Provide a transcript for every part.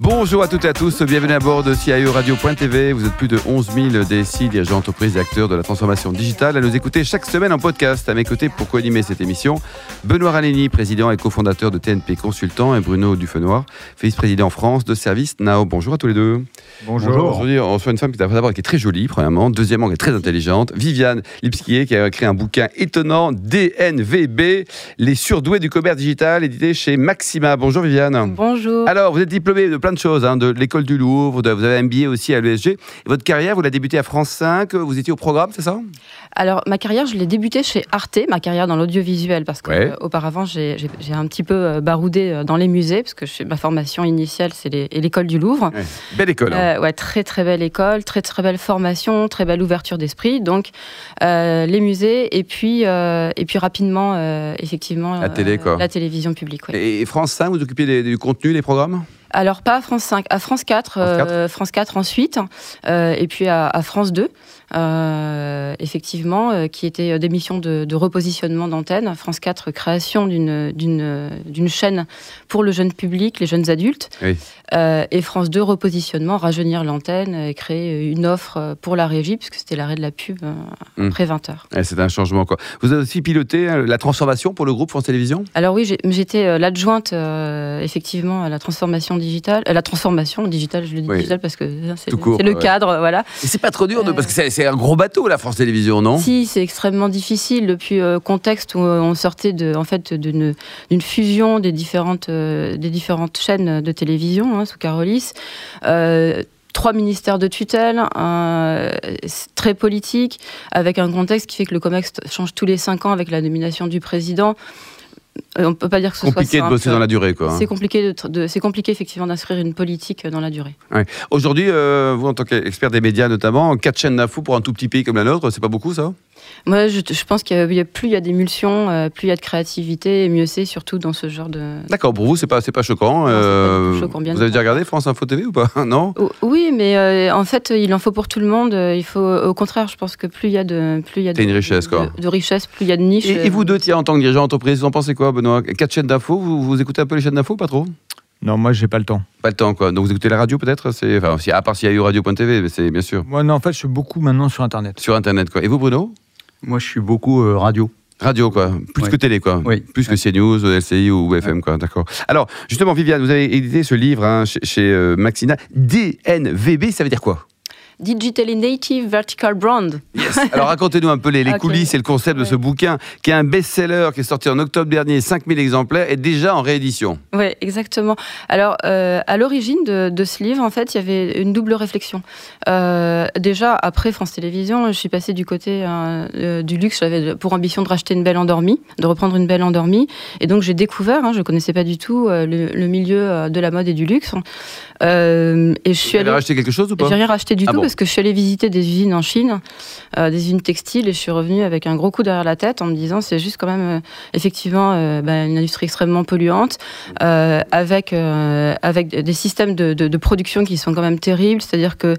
Bonjour à toutes et à tous, bienvenue à bord de CIO Radio.tv. Vous êtes plus de 11 000 DSI, dirigeants d'entreprise et acteurs de la transformation digitale à nous écouter chaque semaine en podcast. À mes côtés pour co-animer cette émission, Benoît Raleni, président et cofondateur de TNP Consultant et Bruno Dufenoir, vice-président France de Service Now. Bonjour à tous les deux. Bonjour. Aujourd'hui, on reçoit une femme qui d'abord qui est très jolie, premièrement. Deuxièmement, qui est très intelligente. Viviane Lipskier, qui a créé un bouquin étonnant, DNVB, Les surdoués du commerce digital, édité chez Maxima. Bonjour Viviane. Bonjour. Alors, vous êtes diplômée de plein de choses, hein, de l'école du Louvre, de- vous avez un MBA aussi à l'ESG. Votre carrière, vous l'avez débutée à France 5, vous étiez au programme, c'est ça? Alors, ma carrière, je l'ai débutée chez Arte, ma carrière dans l'audiovisuel, parce Ouais. euh, j'ai un petit peu euh, baroudé euh, dans les musées, parce que je- ma formation initiale, c'est l'école du Louvre. Ouais. Belle école. hein. Euh, ouais, très très belle école, très très belle formation, très belle ouverture d'esprit. Donc euh, les musées et puis euh, et puis rapidement euh, effectivement La télé, quoi. la télévision publique. ouais. Et France 5, vous occupez des- du contenu, des programmes? Alors pas à France 5, à France 4, France 4. euh, France 4 ensuite, euh, et puis à, à France 2, euh, effectivement, euh, qui était euh, des missions de, de repositionnement d'antenne. France 4, création d'une chaîne pour le jeune public, les jeunes adultes, Oui. Euh, et France 2, repositionnement, rajeunir l'antenne et créer une offre euh, pour la régie, puisque c'était l'arrêt de la pub euh, Mm. après 20 heures. Ouais, C'est un changement. Quoi. Vous avez aussi piloté euh, la transformation pour le groupe France Télévisions? Alors oui, j'étais euh, l'adjointe euh, effectivement à la transformation digitale, la transformation digitale, je le dis Oui. digitale parce que euh, c'est le ouais. cadre, voilà. Et c'est pas trop dur, de- Euh. parce que c'est- un gros bateau, la France Télévisions, non? Si, c'est extrêmement difficile depuis euh, contexte où euh, on sortait de, en fait, d'une fusion des différentes, euh, des différentes chaînes de télévision hein, sous Carolis. Euh, Trois ministères de tutelle, très politique, avec un contexte qui fait que le COMEX change tous les cinq ans avec la nomination du président. Euh, On ne peut pas dire que ce Compliqué soit de bosser dans la durée. quoi. hein. C'est compliqué, de de- c'est compliqué effectivement d'inscrire une politique dans la durée. Aujourd'hui, euh, vous, en tant qu'expert des médias notamment, quatre chaînes d'infos pour un tout petit pays comme la nôtre, c'est pas beaucoup ça? Moi, je, je pense qu'il y a, plus il y a d'émulsion, euh, plus il y a de créativité, et mieux c'est, surtout dans ce genre de. D'accord, pour vous, c'est pas, c'est pas choquant. c'est pas euh, choquant, bien vous avez déjà regardé France Info TV ou pas? Non? Oui, mais euh, en fait, il en faut pour tout le monde. Il faut, au contraire, je pense que plus il y a de, plus il y a C'est de, une richesse, quoi. de, de richesse, plus il y a de niches. et, et vous deux, tiens, en tant que dirigeant d'entreprise, vous en pensez quoi, Benoît? Quatre chaînes d'infos, vous, vous écoutez un peu les chaînes d'infos, pas trop? Non, moi, j'ai pas le temps. Pas le temps, quoi. Donc vous écoutez la radio peut-être? C'est enfin, À part s'il y a eu radio.tv, mais c'est bien sûr. Moi, non, en fait, je suis beaucoup maintenant sur Internet. Sur Internet, quoi. Et vous, Bruno? Moi, je suis beaucoup euh, radio. Radio, quoi. Plus Ouais. que télé, quoi. Oui. Plus que CNews, LCI ou FM, quoi. D'accord. Alors, justement, Viviane, vous avez édité ce livre hein, chez, chez, euh, Maxina. DNVB, ça veut dire quoi? Digitally Native Vertical Brand. Yes. Alors racontez-nous un peu les, coulisses et le concept de ce bouquin qui est un best-seller qui est sorti en octobre dernier, 5000 exemplaires, et déjà en réédition. Oui, exactement. Alors, euh, à l'origine de, de ce livre, en fait, il y avait une double réflexion. Euh, déjà, après France Télévisions, je suis passée du côté euh, du luxe. J'avais pour ambition de racheter une belle endormie, de reprendre une belle endormie. Et donc, j'ai découvert, hein, je ne connaissais pas du tout le, le milieu de la mode et du luxe. Et je suis allée... racheté quelque chose ou pas? J'ai rien racheté du Ah tout bon parce que je suis allée visiter des usines en Chine, euh, des usines textiles, et je suis revenue avec un gros coup derrière la tête en me disant c'est juste quand même euh, effectivement euh, bah, une industrie extrêmement polluante, avec avec des systèmes de, de- de production qui sont quand même terribles. C'est-à-dire que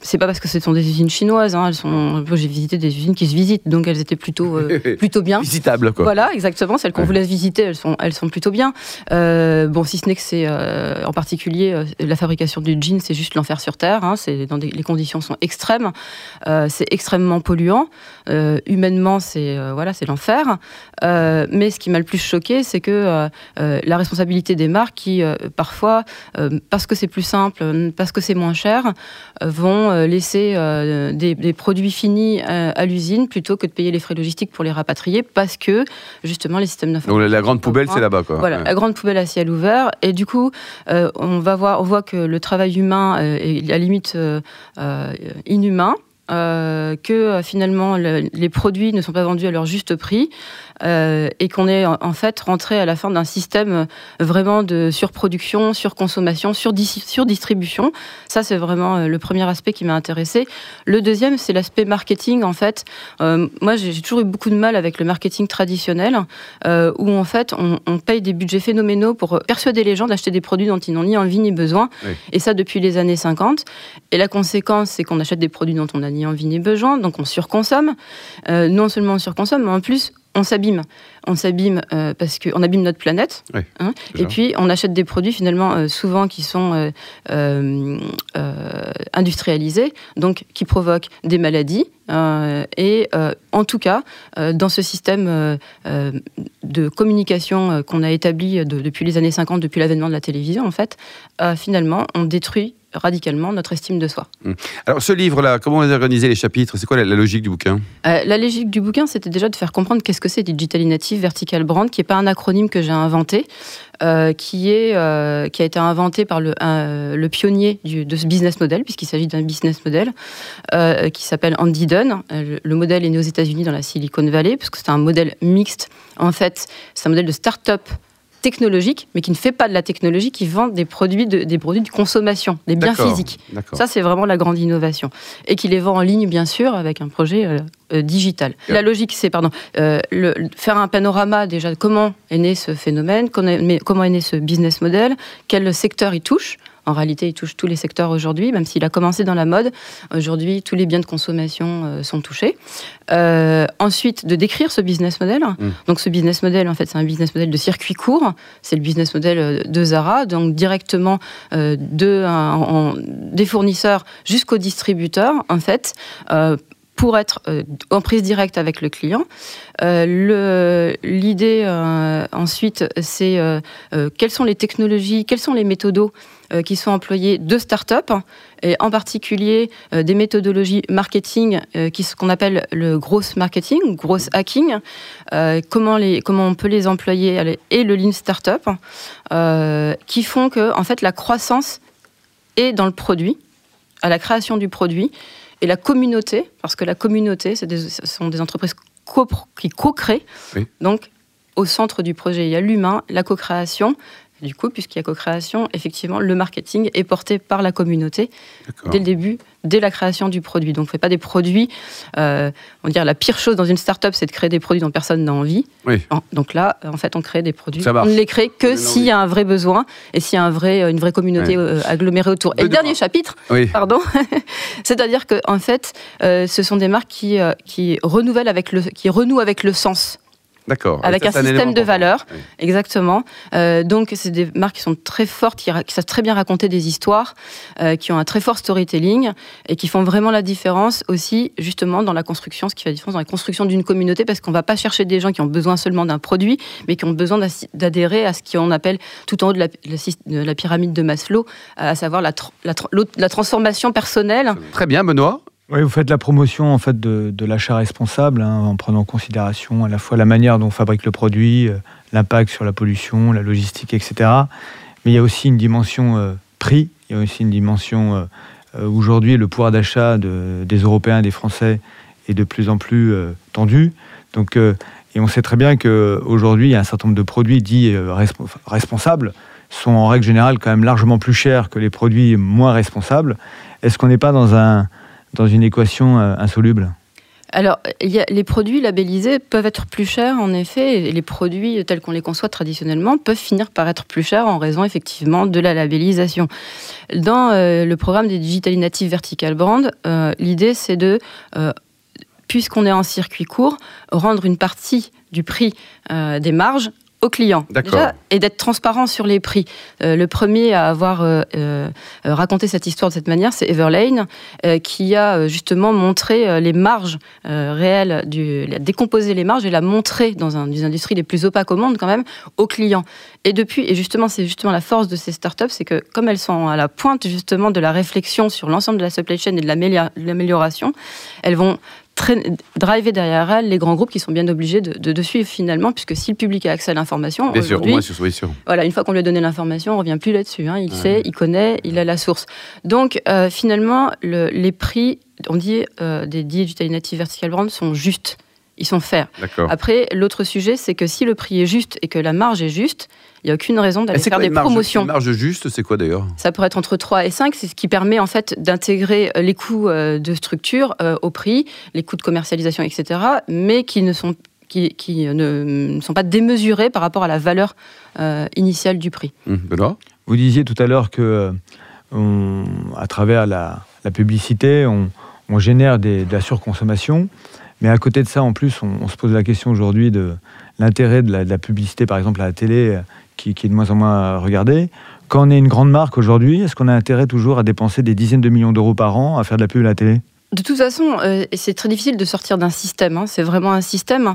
c'est pas parce que ce sont des usines chinoises, hein, elles sont. J'ai visité des usines qui se visitent, donc elles étaient plutôt plutôt bien. Visitable, quoi. Voilà, exactement. Celles qu'on vous laisse visiter, elles sont, elles sont plutôt bien. Bon, si ce n'est que c'est, en particulier, la fabrication du jean, c'est juste l'enfer sur terre. hein. C'est dans des, les conditions sont extrêmes. Euh, c'est extrêmement polluant. Euh, humainement, c'est euh, voilà, c'est l'enfer. Mais ce qui m'a le plus choqué, c'est que la responsabilité des marques, qui parfois, parce que c'est plus simple, parce que c'est moins cher, vont laisser des, des produits finis à l'usine plutôt que de payer les frais logistiques pour les rapatrier, parce que justement les systèmes d'information. Donc la, la grande poubelle, c'est là-bas, quoi. Voilà, Ouais. la grande poubelle à ciel ouvert. Et du coup, on va voir, on voit que le travail humain est à la limite inhumain. Euh, que euh, finalement le- les produits ne sont pas vendus à leur juste prix euh, et qu'on est en fait rentré à la fin d'un système vraiment de surproduction, surconsommation, surdistribution. Ça, c'est vraiment le premier aspect qui m'a intéressé. Le deuxième, c'est l'aspect marketing. En fait, moi, j'ai toujours eu beaucoup de mal avec le marketing traditionnel, où en fait, on, paye des budgets phénoménaux pour persuader les gens d'acheter des produits dont ils n'ont ni envie ni besoin. Et ça, depuis les années 50. Et la conséquence, c'est qu'on achète des produits dont on n'a ni envie ni besoin, donc on surconsomme. Euh, non seulement on surconsomme, mais en plus, on s'abîme. On s'abîme euh, parce qu'on abîme notre planète. Hein. et puis, on achète des produits finalement euh, souvent qui sont industrialisés, donc qui provoquent des maladies. et en tout cas, dans ce système de communication qu'on a établi depuis les années 50, depuis l'avènement de la télévision, en fait, finalement, on détruit radicalement notre estime de soi. Hum. Alors ce livre-là, comment vous avez organisé les chapitres? C'est quoi la, logique du bouquin? Euh, La logique du bouquin, c'était déjà de faire comprendre qu'est-ce que c'est Digital Native Vertical Brand, qui n'est pas un acronyme que j'ai inventé, euh, qui, est, euh, qui a été inventé par le, le pionnier du, de ce business model, puisqu'il s'agit d'un business model, qui s'appelle Andy Dunn. Le, le, modèle est né aux États-Unis dans la Silicon Valley, parce que c'est un modèle mixte. En fait, c'est un modèle de start-up technologique, mais qui ne fait pas de la technologie, qui vend des produits de, des produits de consommation, des biens physiques. Ça, c'est vraiment la grande innovation. Et qui les vend en ligne, bien sûr, avec un projet euh, euh, digital. La logique, c'est, pardon, euh, le, faire un panorama déjà de comment est né ce phénomène, comment est né ce business model, quel secteur il touche, en réalité, il touche tous les secteurs aujourd'hui, même s'il a commencé dans la mode. Aujourd'hui, tous les biens de consommation euh, sont touchés. Euh, ensuite, de décrire ce business model. Mm. Donc, ce business model, en fait, c'est un business model de circuit court. C'est le business model euh, de Zara, donc directement de, des fournisseurs jusqu'aux distributeurs, en fait pour être en prise directe avec le client. L'idée ensuite, c'est quelles sont les technologies, quels sont les méthodos qui sont employés de start-up, et en particulier euh, des méthodologies marketing, euh, qui ce qu'on appelle le gross marketing, gross hacking, comment, les, comment on peut les employer, et le lean startup, qui font que en fait, la croissance est dans le produit, à la création du produit, et la communauté, parce que la communauté, ce sont des entreprises qui co-créent. Donc, au centre du projet, il y a l'humain, la co-création, du coup, puisqu'il y a co-création, effectivement, le marketing est porté par la communauté dès le début, dès la création du produit. Donc, on ne fait pas des produits. Euh, on va dire la pire chose dans une start-up, c'est de créer des produits dont personne n'a envie. Donc là, en fait, on crée des produits. On ne les crée que s'il y a un vrai besoin et s'il y a un vrai, une vraie communauté euh, agglomérée autour. Et le dernier chapitre, pardon, c'est-à-dire que en fait, euh, ce sont des marques qui, qui renouvellent avec le, qui renouent avec le sens. D'accord. Avec un système de valeurs, exactement. Euh, donc, c'est des marques qui sont très fortes, qui, savent très bien raconter des histoires, euh, qui ont un très fort storytelling et qui font vraiment la différence aussi, justement, dans la construction, ce qui fait la différence dans la construction d'une communauté, parce qu'on ne va pas chercher des gens qui ont besoin seulement d'un produit, mais qui ont besoin d'adhérer à ce qu'on appelle tout en haut de la, pyramide de Maslow, à savoir la, la transformation personnelle. Très bien, Benoît. Oui, vous faites la promotion en fait de, l'achat responsable hein, en prenant en considération à la fois la manière dont on fabrique le produit, euh, l'impact sur la pollution, la logistique, etc. Mais il y a aussi une dimension euh, prix, il y a aussi une dimension euh, aujourd'hui le pouvoir d'achat des Européens, des Français est de plus en plus tendu. Donc, et on sait très bien qu'aujourd'hui, il y a un certain nombre de produits dits responsables sont en règle générale quand même largement plus chers que les produits moins responsables. Est-ce qu'on n'est pas dans un dans une équation euh, insoluble alors, les produits labellisés peuvent être plus chers, en effet, et les produits tels qu'on les conçoit traditionnellement peuvent finir par être plus chers en raison, effectivement, de la labellisation. Dans euh, le programme des Digital Native Vertical Brand, euh, l'idée, c'est de, puisqu'on est en circuit court, rendre une partie du prix des marges aux clients déjà, et d'être transparent sur les prix. Euh, le premier à avoir euh, euh, raconté cette histoire de cette manière, c'est Everlane, qui a justement montré les marges réelles, du, a décomposé les marges et l'a montré dans un, des industries les plus opaques au monde quand même aux clients. Et depuis, et justement, c'est justement la force de ces startups, c'est que comme elles sont à la pointe justement de la réflexion sur l'ensemble de la supply chain et de l'amélioration, elles vont driver derrière elle les grands groupes qui sont bien obligés de, suivre finalement, puisque si le public a accès à l'information, bien sûr, au moins, sûr. Voilà, une fois qu'on lui a donné l'information, on revient plus là-dessus. Hein. il sait, il connaît, il a la source. Donc euh, finalement, le, les prix, on dit euh, des digital native vertical brand sont justes ils sont faits. D'accord. Après, l'autre sujet, c'est que si le prix est juste et que la marge est juste, il n'y a aucune raison d'aller faire quoi des une marge- promotions. Une marge juste, c'est quoi d'ailleurs? Ça pourrait être entre 3 et 5, c'est ce qui permet en fait d'intégrer euh, les coûts euh, de structure euh, au prix, les coûts de commercialisation, etc., mais qui ne sont, qui, qui ne, ne sont pas démesurés par rapport à la valeur euh, initiale du prix. Benoît? Vous disiez tout à l'heure que, euh, on- à travers la, la publicité, on, on génère des- de la surconsommation. Mais à côté de ça, en plus, on, se pose la question aujourd'hui de l'intérêt de la, publicité, par exemple à la télé, euh, qui, qui est de moins en moins regardée. Quand on est une grande marque aujourd'hui, est-ce qu'on a intérêt toujours à dépenser des dizaines de millions d'euros par an à faire de la pub à la télé? De toute façon, euh, c'est très difficile de sortir d'un système. hein. C'est vraiment un système.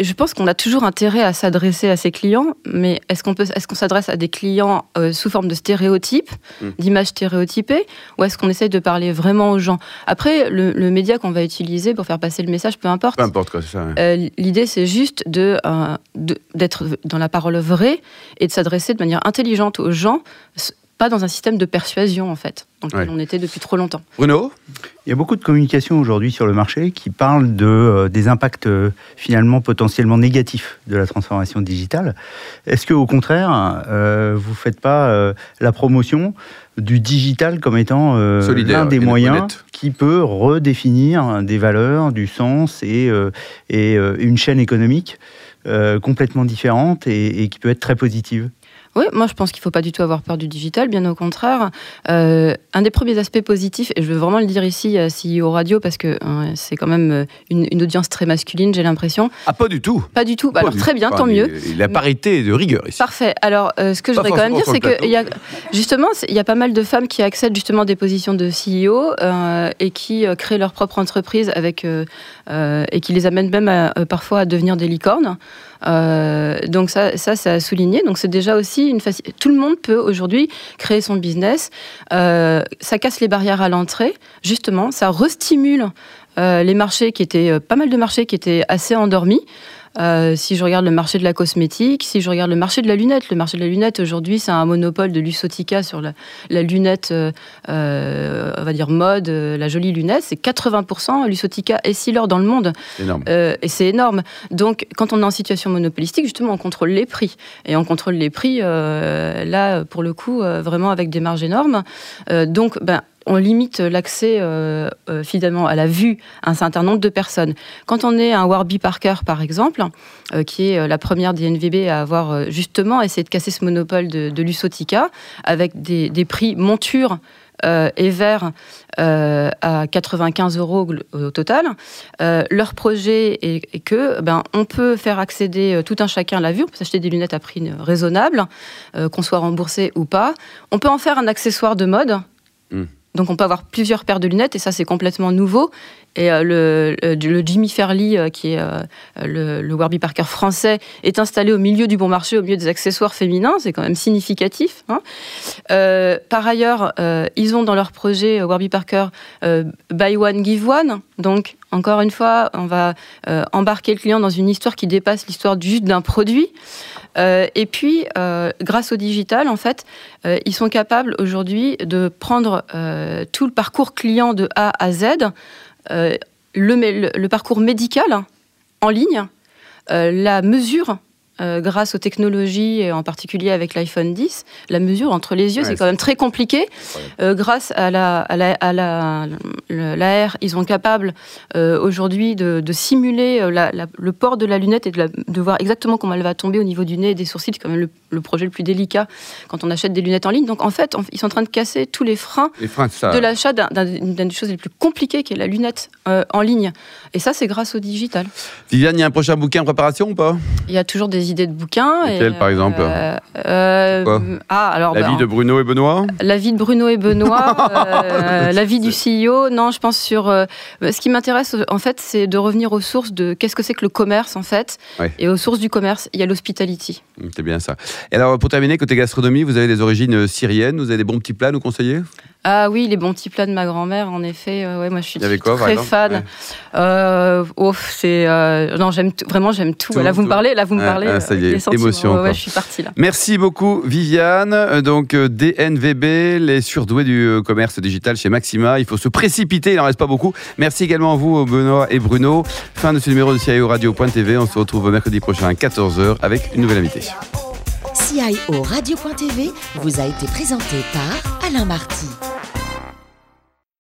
Je pense qu'on a toujours intérêt à s'adresser à ses clients, mais est-ce qu'on peut, est-ce qu'on s'adresse à des clients euh, sous forme de stéréotypes, Mm. d'images stéréotypées, ou est-ce qu'on essaye de parler vraiment aux gens? Après, le, le média qu'on va utiliser pour faire passer le message, peu importe. Peu importe quoi, c'est ça. ouais. Euh, L'idée, c'est juste de, euh, de- d'être dans la parole vraie et de s'adresser de manière intelligente aux gens, pas dans un système de persuasion, en fait, dans lequel Ouais. on était depuis trop longtemps. Bruno Il y a beaucoup de communication aujourd'hui sur le marché qui parle de, euh, des impacts euh, finalement potentiellement négatifs de la transformation digitale. Est-ce que au contraire, euh, vous faites pas euh, la promotion du digital comme étant euh, l'un des moyens qui peut redéfinir des valeurs, du sens et, euh, et euh, une chaîne économique euh, complètement différente et, et qui peut être très positive? Oui, moi je pense qu'il ne faut pas du tout avoir peur du digital, bien au contraire. Euh, un des premiers aspects positifs, et je veux vraiment le dire ici à CEO Radio, parce que euh, c'est quand même euh, une, une audience très masculine, j'ai l'impression. Ah, pas du tout. Pas du tout. Pas alors du très bien, tant mieux. il- La parité de rigueur ici. Parfait. Alors, euh, ce que je voudrais quand même dire, c'est que y a, justement, il y a pas mal de femmes qui accèdent justement à des positions de CEO euh, et qui euh, créent leur propre entreprise avec euh, euh, et qui les amènent même à, euh, parfois à devenir des licornes. Euh, donc ça, ça, c'est à souligner. Donc c'est déjà aussi Tout le monde peut aujourd'hui créer son business. Euh, ça casse les barrières à l'entrée, justement. Ça restimule euh, les marchés qui étaient euh, pas mal de marchés qui étaient assez endormis. Euh, si je regarde le marché de la cosmétique, si je regarde le marché de la lunette, le marché de la lunette aujourd'hui c'est un monopole de Lusotica sur la, la lunette, euh, euh, on va dire mode, la jolie lunette, c'est 80% Lusotica et dans le monde. Énorme. Euh, et c'est énorme. Donc, quand on est en situation monopolistique, justement, on contrôle les prix. Et on contrôle les prix, là, pour le coup, vraiment avec des marges énormes. Donc, ben, on limite l'accès euh, euh, finalement à la vue à un certain nombre de personnes. Quand on est un Warby Parker, par exemple, euh, qui est la première des NVB à avoir justement essayé de casser ce monopole de, Lusotica, avec des, prix montures et verts à 95 euros au total. Leur projet est, que ben, on peut faire accéder tout un chacun à la vue, on peut s'acheter des lunettes à prix raisonnable, qu'on soit remboursé ou pas. On peut en faire un accessoire de mode. Mm. Donc on peut avoir plusieurs paires de lunettes et ça c'est complètement nouveau. Et euh, le, le- Jimmy Fairley, euh, qui est euh, le, Warby Parker français, est installé au milieu du bon marché, au milieu des accessoires féminins. C'est quand même significatif. hein. Euh, par ailleurs, euh, ils ont dans leur projet euh, Warby Parker euh, Buy One Give One. Donc, encore une fois, on va euh, embarquer le client dans une histoire qui dépasse l'histoire juste d'un produit. Euh, et puis, euh, grâce au digital, en fait, euh, ils sont capables aujourd'hui de prendre tout le parcours client de A à Z, le, parcours médical en ligne, la mesure. Euh, grâce aux technologies, et en particulier avec l'iPhone 10, la mesure entre les yeux, Ouais, c'est quand même très compliqué. Euh, grâce à la, à la, à la, le- l'AR, ils sont capables euh, aujourd'hui de, de simuler la- la- le port de la lunette et de, la- de voir exactement comment elle va tomber au niveau du nez et des sourcils. C'est quand même le, le projet le plus délicat quand on achète des lunettes en ligne. Donc en fait, on- ils sont en train de casser tous les freins Les freins, ça. de l'achat d'un- d'un- d'une des choses les plus compliquées qui est la lunette euh, en ligne. Et ça, c'est grâce au digital. Viviane, il y a un prochain bouquin en préparation ou pas? Il y a toujours des idées de bouquins. et, Lesquels, par exemple euh, euh, Quoi Ah, alors La bah, vie de Bruno et Benoît? La vie de Bruno et Benoît, euh, la vie du CEO. Non, je pense sur. euh, ce qui m'intéresse, en fait, c'est de revenir aux sources de qu'est-ce que c'est que le commerce, en fait. Ouais. Et aux sources du commerce, il y a l'hospitality. C'est bien ça. Et alors, pour terminer, côté gastronomie, vous avez des origines syriennes, vous avez des bons petits plats à nous conseiller? Ah oui, les bons petits plats de ma grand-mère, en effet. ouais, moi, je suis quoi, très fan. Ouais. Euh, oh, c'est euh, non, j'aime tout- vraiment, j'aime tout. Tout, Là, vous tout. me parlez, là, vous me Ah, parlez. ah, ça y est, émotion, Ouais, quoi. ouais, je suis partie là. Merci beaucoup Viviane. Euh, Donc euh, DNVB, les surdoués du euh, commerce digital chez Maxima. Il faut se précipiter, il n'en reste pas beaucoup. Merci également à vous Benoît et Bruno. Fin de ce numéro de CIO Radio.tv. On se retrouve mercredi prochain à 14h avec une nouvelle invitée. CIO Radio.tv vous a été présenté par Alain Marty.